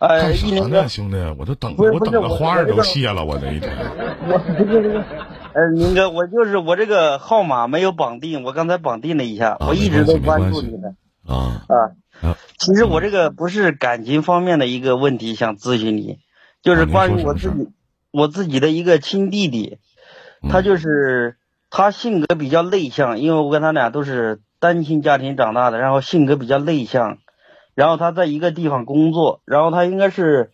呃，干啥呢，一林哥，兄弟？我都等我等的花儿都谢了，我这一天。我不是这个，呃，林哥，我就是我这个号码没有绑定，我刚才绑定了一下，啊我一直都关注你的啊啊。啊，其实我这个不是感情方面的一个问题，想咨询你，就是关于我自己我自己的一个亲弟弟，他嗯就是他性格比较内向，因为我跟他俩都是单亲家庭长大的，然后性格比较内向，然后他在一个地方工作，然后他应该是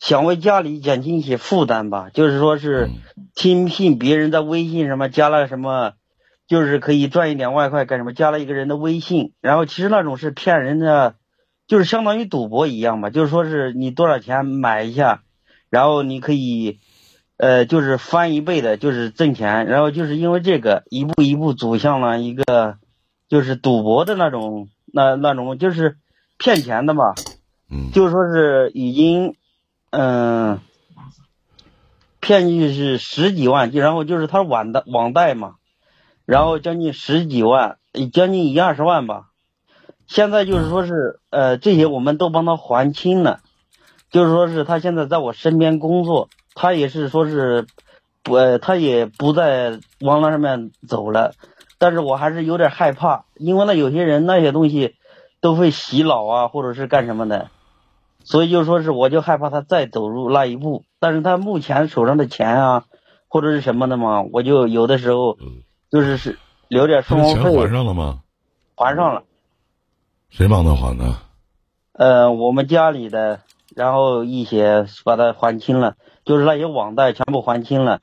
想为家里减轻一些负担吧，就是说是嗯听信别人在微信什么加了什么，就是可以赚一点外快干什么，加了一个人的微信，然后其实那种是骗人的，就是相当于赌博一样吧，就是说是你多少钱买一下，然后你可以。呃，就是翻一倍的，就是挣钱，然后就是因为这个一步一步走向了一个就是赌博的那种那那种就是骗钱的吧，嗯。就是说是已经嗯、骗进去是十几万，就然后就是他网贷网贷嘛，然后将近十几万，将近一二十万吧。现在就是说是呃这些我们都帮他还清了，就是说是他现在在我身边工作，他也是说是不呃他也不在网络上面走了，但是我还是有点害怕，因为那有些人那些东西都会洗脑啊，或者是干什么的，所以就说是我就害怕他再走入那一步，但是他目前手上的钱啊或者是什么的嘛，我就有的时候嗯，就是是留点生活费钱还上了吗？还上了。谁帮他还的？呃，我们家里的，然后一些把他还清了，就是那些网贷全部还清了，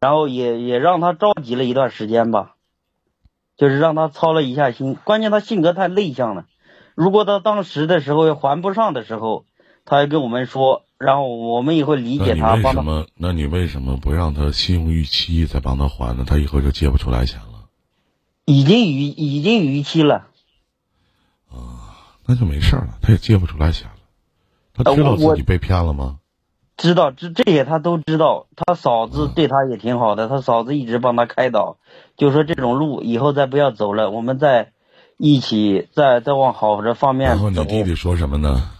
然后也也让他着急了一段时间吧，就是让他操了一下心。关键他性格太内向了，如果他当时的时候还不上的时候，他还跟我们说，然后我们也会理解他，帮他。为什么？那你为什么不让他信用逾期再帮他还呢？他以后就借不出来钱了，已经逾已经逾期了。啊那就没事儿了，他也借不出来钱了。他知道自己被骗了吗？知道这这些他都知道，他嫂子对他也挺好的，他嫂子一直帮他开导，就说这种路以后再不要走了，我们再一起再再往好的方面然后你。弟弟说什么呢？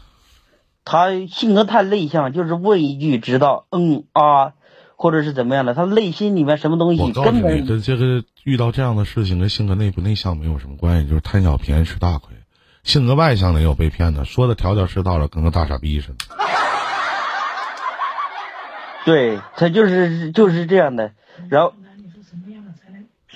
他性格太内向，就是问一句知道，嗯啊，或者是怎么样的，他内心里面什么东西我告诉你，根本跟这个遇到这样的事情跟性格内不内向没有什么关系，就是贪小便宜吃大亏。性格外向的也有被骗的，说的条条是道的，跟个大傻逼似的。对他就是就是这样的。然后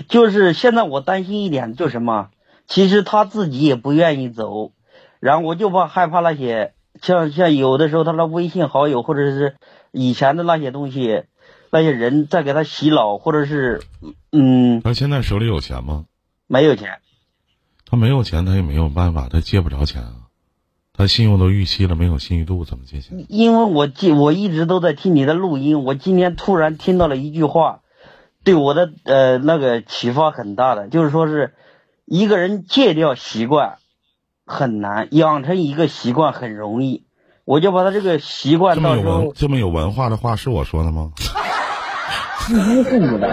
就是现在我担心一点就是什么，其实他自己也不愿意走，然后我就怕害怕那些像像有的时候他的微信好友或者是以前的那些东西，那些人在给他洗脑，或者是嗯他现在手里有钱吗？没有钱。他没有钱，他也没有办法，他借不着钱啊。他信用都逾期了，没有信誉度，怎么借钱？因为我记我一直都在听你的录音，我今天突然听到了一句话，对我的呃那个启发很大的，就是说是一个人戒掉习惯很难，养成一个习惯很容易。我就把他这个习惯这么有到时候文这么有文化的话是我说的吗？是你的，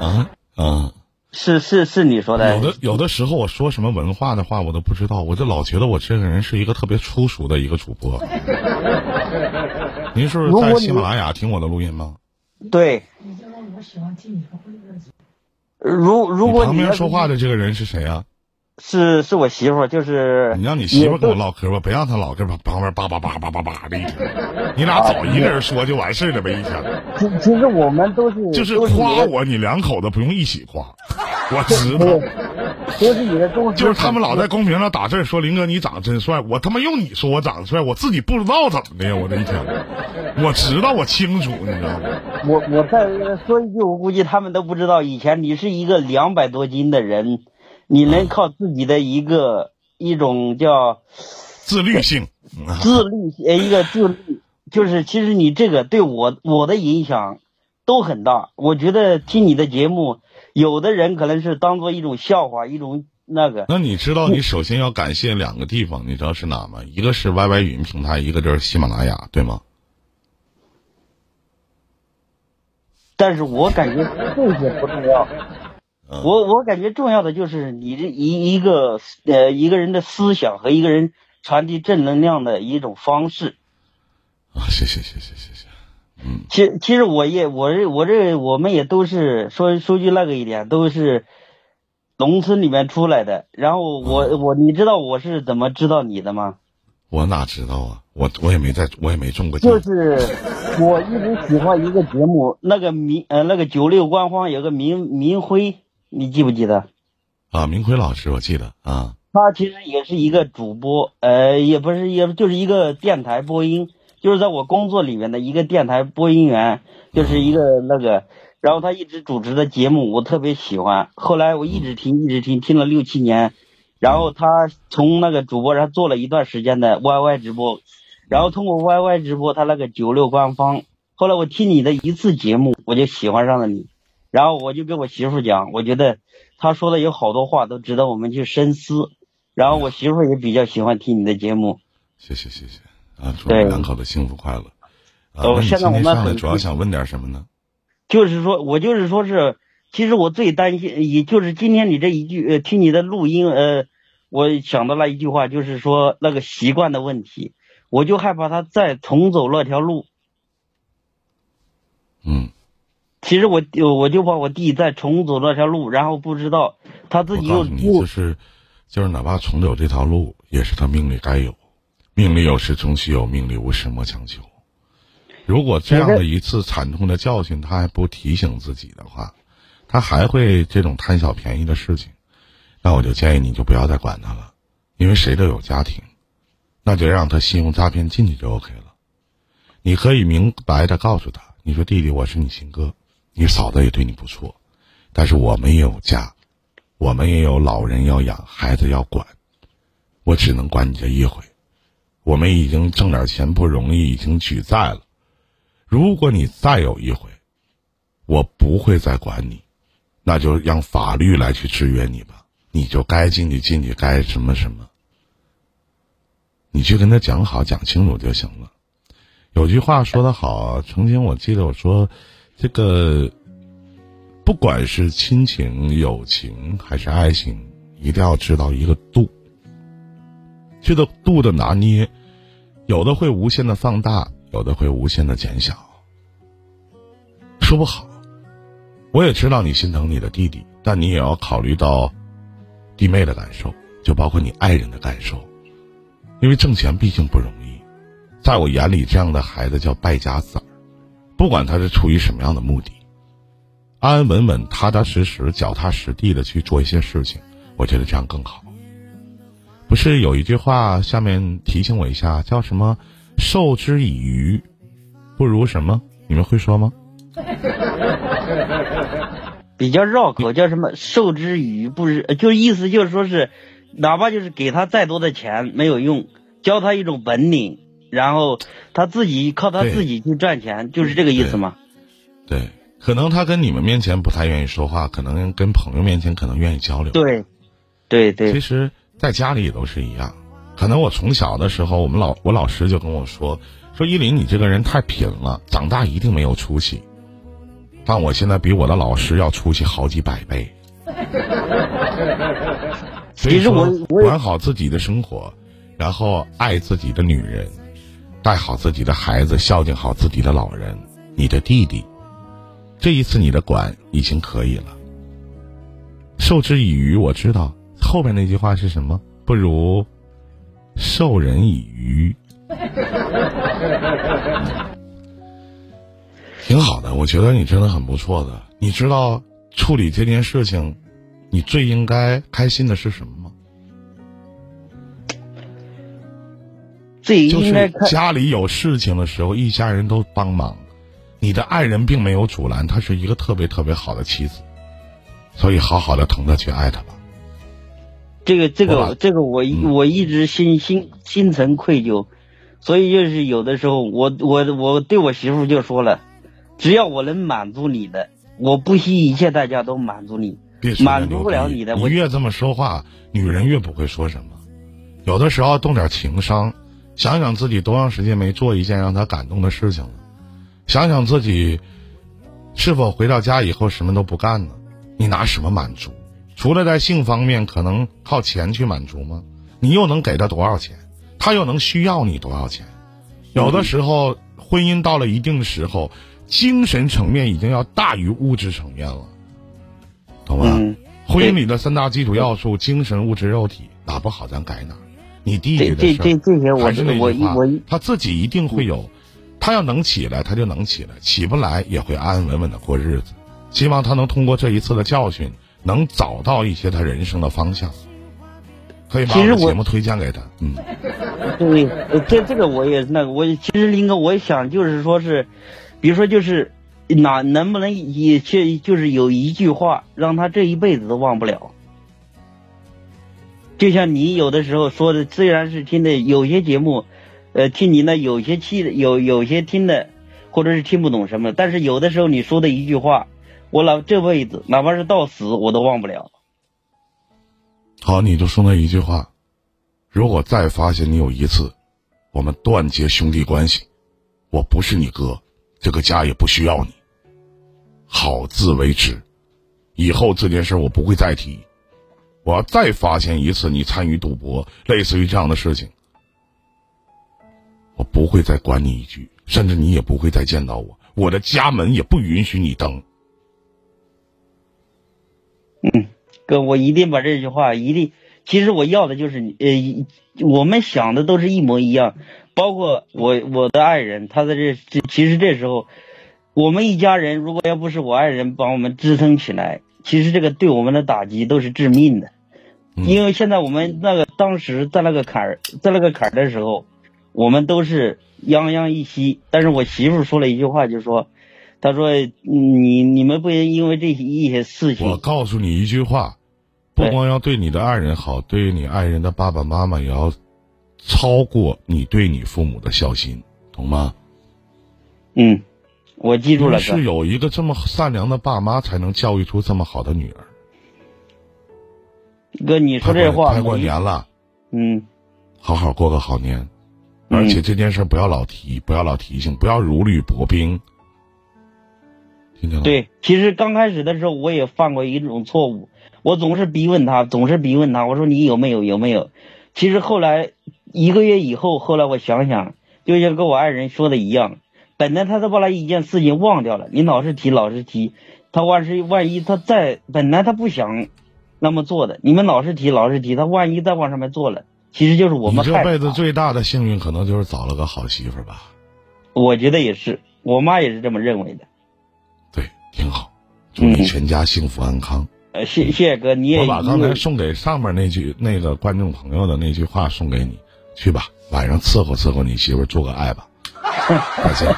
啊啊！是是是你说的有，的有的时候我说什么文化的话我都不知道，我就老觉得我这个人是一个特别粗俗的一个主播。您是在喜马拉雅听我的录音吗？对。如如果你旁边说话的这个人是谁啊？是是我媳妇儿，就是你让你媳妇儿跟我唠嗑吧，别让她老跟旁边叭叭叭叭叭叭的一天，你俩找一个人说就完事儿了呗，一天。其其实我们都是就是夸我，你两口子不用一起夸，我知道。都是你的忠实就是他们老在公屏上打字说林哥你长得真帅，我他妈用你说我长得帅，我自己不知道怎么的呀，我这一天，我知道我清楚，你知道吗？我我再说一句，我估计他们都不知道，以前你是一个两百多斤的人，你能靠自己的一个一种叫自律性，啊自律，呃，一个自律，就是其实你这个对我我的影响都很大。我觉得听你的节目，有的人可能是当做一种笑话，一种那个，那你知道你首先要感谢两个地方，你知道是哪吗？一个是 YY 语音平台，一个就是喜马拉雅，对吗？但是我感觉 这些不重要。嗯我我感觉重要的就是你这一一个呃一个人的思想和一个人传递正能量的一种方式。啊，谢谢谢谢谢谢。嗯，其其实我也我这我这我们也都是说说句那个一点，都是农村里面出来的。然后我我你知道我是怎么知道你的吗？我哪知道啊？我我也没在，我也没中过奖。就是我一直喜欢一个节目，那个明呃那个九六官方有个明明辉，你记不记得？啊，明辉老师，我记得啊。他其实也是一个主播，呃，也不是，也就是一个电台播音，就是在我工作里面的一个电台播音员，就是一个那个，然后他一直主持的节目，我特别喜欢。后来我一直听，一直听，听了六七年。然后他从那个主播上做了一段时间的 YY 直播，然后通过 YY 直播，他那个九六官方。后来我听你的一次节目，我就喜欢上了你，然后我就跟我媳妇讲，我觉得他说的有好多话都值得我们去深思。然后我媳妇也比较喜欢听你的节目。谢谢谢谢啊！祝你两口子幸福快乐。啊哦，现在我们上来主要想问点什么呢？就是说，我就是说是，其实我最担心，也就是今天你这一句，呃，听你的录音，呃。我想到了一句话，就是说那个习惯的问题，我就害怕他再重走那条路。嗯，其实我我就怕我弟再重走那条路，然后不知道他自己又就是就是哪怕重走这条路，也是他命里该有，命里有时终须有，命里无时莫强求。如果这样的一次惨痛的教训，他还不提醒自己的话，他还会这种贪小便宜的事情。那我就建议你就不要再管他了，因为谁都有家庭，那就让他信用诈骗进去就 OK 了。你可以明白的告诉他，你说弟弟我是你亲哥，你嫂子也对你不错，但是我们也有家，我们也有老人要养，孩子要管，我只能管你这一回。我们已经挣点钱不容易，已经举债了。如果你再有一回，我不会再管你，那就让法律来去制约你吧。你就该进去进去，该什么什么，你去跟他讲好讲清楚就行了。有句话说得好，曾经我记得我说，这个不管是亲情、友情还是爱情，一定要知道一个度。这个度的拿捏，有的会无限的放大，有的会无限的减小，说不好。我也知道你心疼你的弟弟，但你也要考虑到。弟妹的感受，就包括你爱人的感受，因为挣钱毕竟不容易。在我眼里，这样的孩子叫败家子儿，不管他是出于什么样的目的，安安稳稳、踏踏实实、脚踏实地的去做一些事情，我觉得这样更好。不是有一句话，下面提醒我一下，叫什么“授之以鱼，不如什么”？你们会说吗？比较绕口，叫什么“授之以鱼不如”，就意思就是说是，哪怕就是给他再多的钱没有用，教他一种本领，然后他自己靠他自己去赚钱，就是这个意思吗？对，可能他跟你们面前不太愿意说话，可能跟朋友面前可能愿意交流。对，对对。其实，在家里也都是一样。可能我从小的时候，我们老我老师就跟我说，说依林你这个人太贫了，长大一定没有出息。但我现在比我的老师要出息好几百倍。所以说，管好自己的生活，然后爱自己的女人，带好自己的孩子，孝敬好自己的老人。你的弟弟，这一次你的管已经可以了。授之以鱼，我知道后面那句话是什么？不如授人以渔。挺好的，我觉得你真的很不错的。你知道处理这件事情，你最应该开心的是什么吗？最应该家里有事情的时候，一家人都帮忙，你的爱人并没有阻拦，她是一个特别特别好的妻子，所以好好的疼她去爱她吧。这个这个这个，我我一直心心心存愧疚，所以就是有的时候，我我我对我媳妇就说了。只要我能满足你的，我不惜一切代价都满足你。满足不了你的，你越这么说话，女人越不会说什么。有的时候动点情商，想想自己多长时间没做一件让她感动的事情了，想想自己是否回到家以后什么都不干呢？你拿什么满足？除了在性方面可能靠钱去满足吗？你又能给他多少钱？他又能需要你多少钱？有的时候，婚姻到了一定的时候，精神层面已经要大于物质层面了，懂吗？婚姻里的三大基础要素：精神、物质、肉体，哪不好咱改哪。你弟弟的事还是那句话，他自己一定会有。他要能起来，他就能起来；起不来，也会安安稳稳的过日子。希望他能通过这一次的教训，能找到一些他人生的方向。可以把我节目推荐给他。嗯，对，这这个我也那个，我其实林哥，我想就是说是，比如说就是哪能不能也去就是有一句话让他这一辈子都忘不了。就像你有的时候说的，虽然是听的有些节目。呃，听你那有些气有有些听的，或者是听不懂什么，但是有的时候你说的一句话，我老这辈子哪怕是到死我都忘不了。好，你就说那一句话，如果再发现你有一次，我们断绝兄弟关系，我不是你哥，这个家也不需要你。好自为之，以后这件事我不会再提。我要再发现一次你参与赌博，类似于这样的事情。我不会再管你一句，甚至你也不会再见到我。我的家门也不允许你登。哥，我一定把这句话一定。其实我要的就是你，呃，我们想的都是一模一样。包括我我的爱人，他在这，其实这时候，我们一家人如果要不是我爱人把我们支撑起来，其实这个对我们的打击都是致命的。因为现在我们那个当时在那个坎儿，在那个坎儿的时候。我们都是泱泱一息，但是我媳妇说了一句话，就说：“她说你你们不因为这一些事情。”我告诉你一句话，不光要对你的爱人好，对于你爱人的爸爸妈妈也要超过你对你父母的孝心，懂吗？嗯，我记住了。是有一个这么善良的爸妈，才能教育出这么好的女儿。哥，你说这话，快过年了，嗯，好好过个好年。而且这件事不要老提，不要老提醒，不要如履薄冰。听见了？对，其实刚开始的时候我也犯过一种错误，我总是逼问他，总是逼问他，我说你有没有，有没有？其实后来一个月以后，后来我想想，就像跟我爱人说的一样，本来他都把那一件事情忘掉了，你老是提，老是提，他万是万一他再本来他不想那么做的，你们老是提，老是提，他万一再往上面做了。其实就是我们这辈子最大的幸运，可能就是找了个好媳妇儿吧。我觉得也是，我妈也是这么认为的。对，挺好，祝你全家幸福安康。呃，谢谢谢哥，你也我把刚才送给上面那句那个观众朋友的那句话送给你，去吧，晚上伺候伺候你媳妇儿，做个爱吧。再见。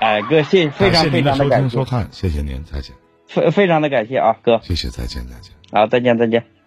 哎，哥，谢非常非常的感谢收听收看，谢谢您，再见。非非常的感谢啊，哥。谢谢，再见，再见。好，再见，再见。